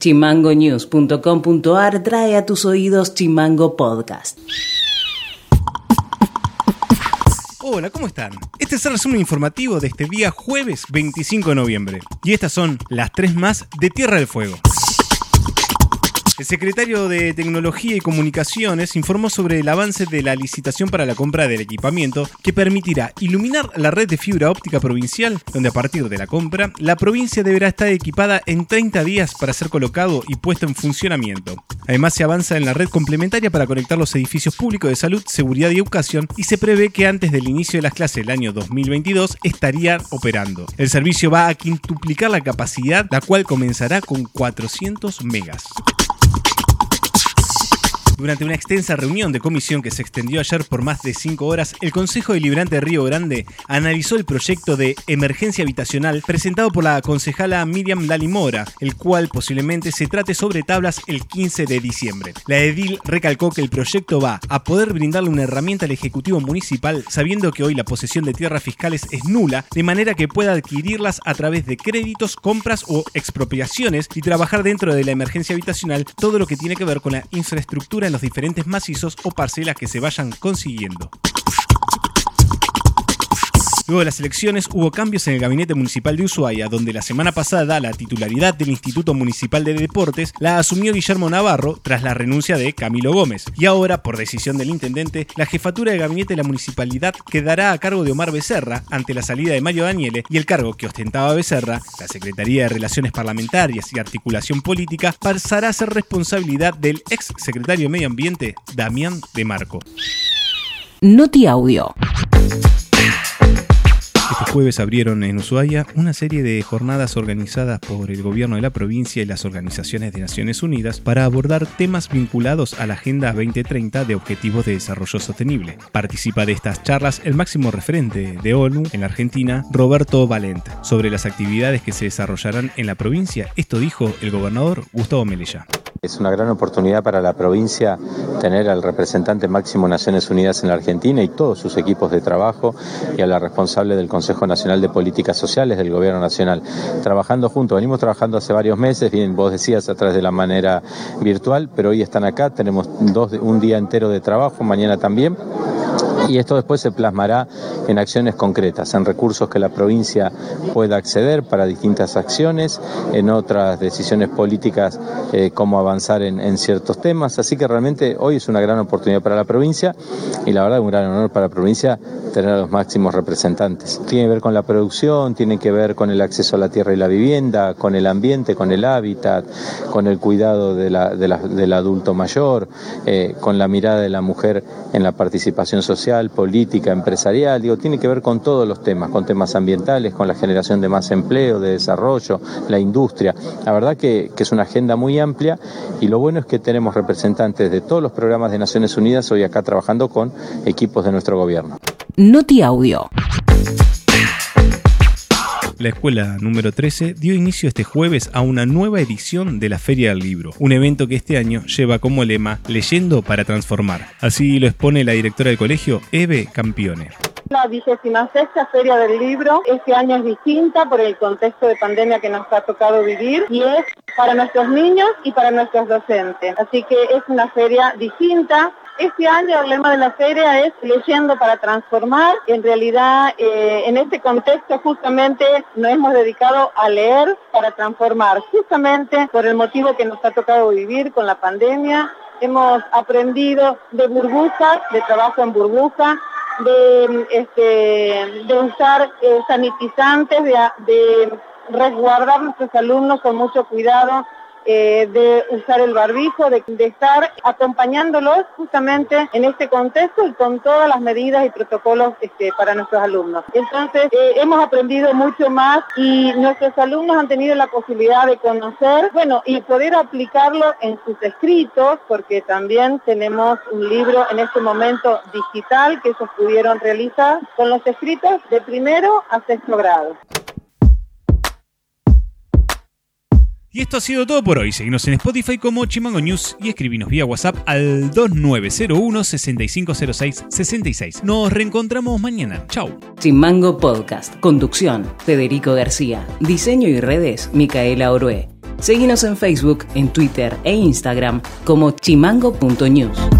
Chimangonews.com.ar trae a tus oídos Chimango Podcast. Hola, ¿cómo están? Este es el resumen informativo de este día jueves 25 de noviembre. Y estas son las tres más de Tierra del Fuego. El secretario de Tecnología y Comunicaciones informó sobre el avance de la licitación para la compra del equipamiento que permitirá iluminar la red de fibra óptica provincial, donde a partir de la compra, la provincia deberá estar equipada en 30 días para ser colocado y puesto en funcionamiento. Además, se avanza en la red complementaria para conectar los edificios públicos de salud, seguridad y educación y se prevé que antes del inicio de las clases del año 2022 estarían operando. El servicio va a quintuplicar la capacidad, la cual comenzará con 400 megas. Durante una extensa reunión de comisión que se extendió ayer por más de cinco horas, el Consejo Deliberante de Río Grande analizó el proyecto de emergencia habitacional presentado por la concejala Miriam Lalimora, el cual posiblemente se trate sobre tablas el 15 de diciembre. La edil recalcó que el proyecto va a poder brindarle una herramienta al Ejecutivo Municipal sabiendo que hoy la posesión de tierras fiscales es nula, de manera que pueda adquirirlas a través de créditos, compras o expropiaciones y trabajar dentro de la emergencia habitacional todo lo que tiene que ver con la infraestructura los diferentes macizos o parcelas que se vayan consiguiendo. Luego de las elecciones hubo cambios en el gabinete municipal de Ushuaia, donde la semana pasada la titularidad del Instituto Municipal de Deportes la asumió Guillermo Navarro tras la renuncia de Camilo Gómez. Y ahora, por decisión del intendente, la jefatura de gabinete de la municipalidad quedará a cargo de Omar Becerra ante la salida de Mario Daniele y el cargo que ostentaba Becerra, la Secretaría de Relaciones Parlamentarias y Articulación Política, pasará a ser responsabilidad del ex secretario de Medio Ambiente, Damián de Marco. Noti Audio. Este jueves abrieron en Ushuaia una serie de jornadas organizadas por el gobierno de la provincia y las organizaciones de Naciones Unidas para abordar temas vinculados a la Agenda 2030 de Objetivos de Desarrollo Sostenible. Participa de estas charlas el máximo referente de ONU en la Argentina, Roberto Valent, sobre las actividades que se desarrollarán en la provincia. Esto dijo el gobernador Gustavo Melella. Es una gran oportunidad para la provincia tener al representante máximo de Naciones Unidas en la Argentina y todos sus equipos de trabajo y a la responsable del Consejo Nacional de Políticas Sociales del Gobierno Nacional, trabajando juntos. Venimos trabajando hace varios meses, bien, vos decías a través de la manera virtual, pero hoy están acá, tenemos dos, un día entero de trabajo, mañana también y esto después se plasmará en acciones concretas, en recursos que la provincia pueda acceder para distintas acciones, en otras decisiones políticas, eh, cómo avanzar en, ciertos temas. Así que realmente hoy es una gran oportunidad para la provincia y la verdad un gran honor para la provincia tener a los máximos representantes. Tiene que ver con la producción, tiene que ver con el acceso a la tierra y la vivienda, con el ambiente, con el hábitat, con el cuidado del adulto mayor, eh, con la mirada de la mujer en la participación social política, empresarial, digo, tiene que ver con todos los temas, con temas ambientales, con la generación de más empleo, de desarrollo, la industria. La verdad que, que es una agenda muy amplia y lo bueno es que tenemos representantes de todos los programas de Naciones Unidas hoy acá trabajando con equipos de nuestro gobierno. Noti Audio. La escuela número 13 dio inicio este jueves a una nueva edición de la Feria del Libro, un evento que este año lleva como lema Leyendo para transformar. Así lo expone la directora del colegio, Eve Campione. La vigésima sexta Feria del Libro este año es distinta por el contexto de pandemia que nos ha tocado vivir y es para nuestros niños y para nuestros docentes. Así que es una feria distinta, este año el lema de la feria es Leyendo para Transformar. En realidad, eh, en este contexto justamente nos hemos dedicado a leer para transformar, justamente por el motivo que nos ha tocado vivir con la pandemia. Hemos aprendido de burbujas, de trabajo en burbuja, de, este, de usar eh, sanitizantes, de, de resguardar nuestros alumnos con mucho cuidado eh, de usar el barbijo, de, estar acompañándolos justamente en este contexto y con todas las medidas y protocolos este, para nuestros alumnos. Entonces, eh, hemos aprendido mucho más y nuestros alumnos han tenido la posibilidad de conocer, bueno, y poder aplicarlo en sus escritos, porque también tenemos un libro en este momento digital que ellos pudieron realizar con los escritos de primero a sexto grado. Y esto ha sido todo por hoy. Seguimos en Spotify como Chimango News y escribinos vía WhatsApp al 2901 6506 66. Nos reencontramos mañana. Chau. Chimango Podcast. Conducción: Federico García. Diseño y redes: Micaela Orué. Seguinos en Facebook, en Twitter e Instagram como chimango.news.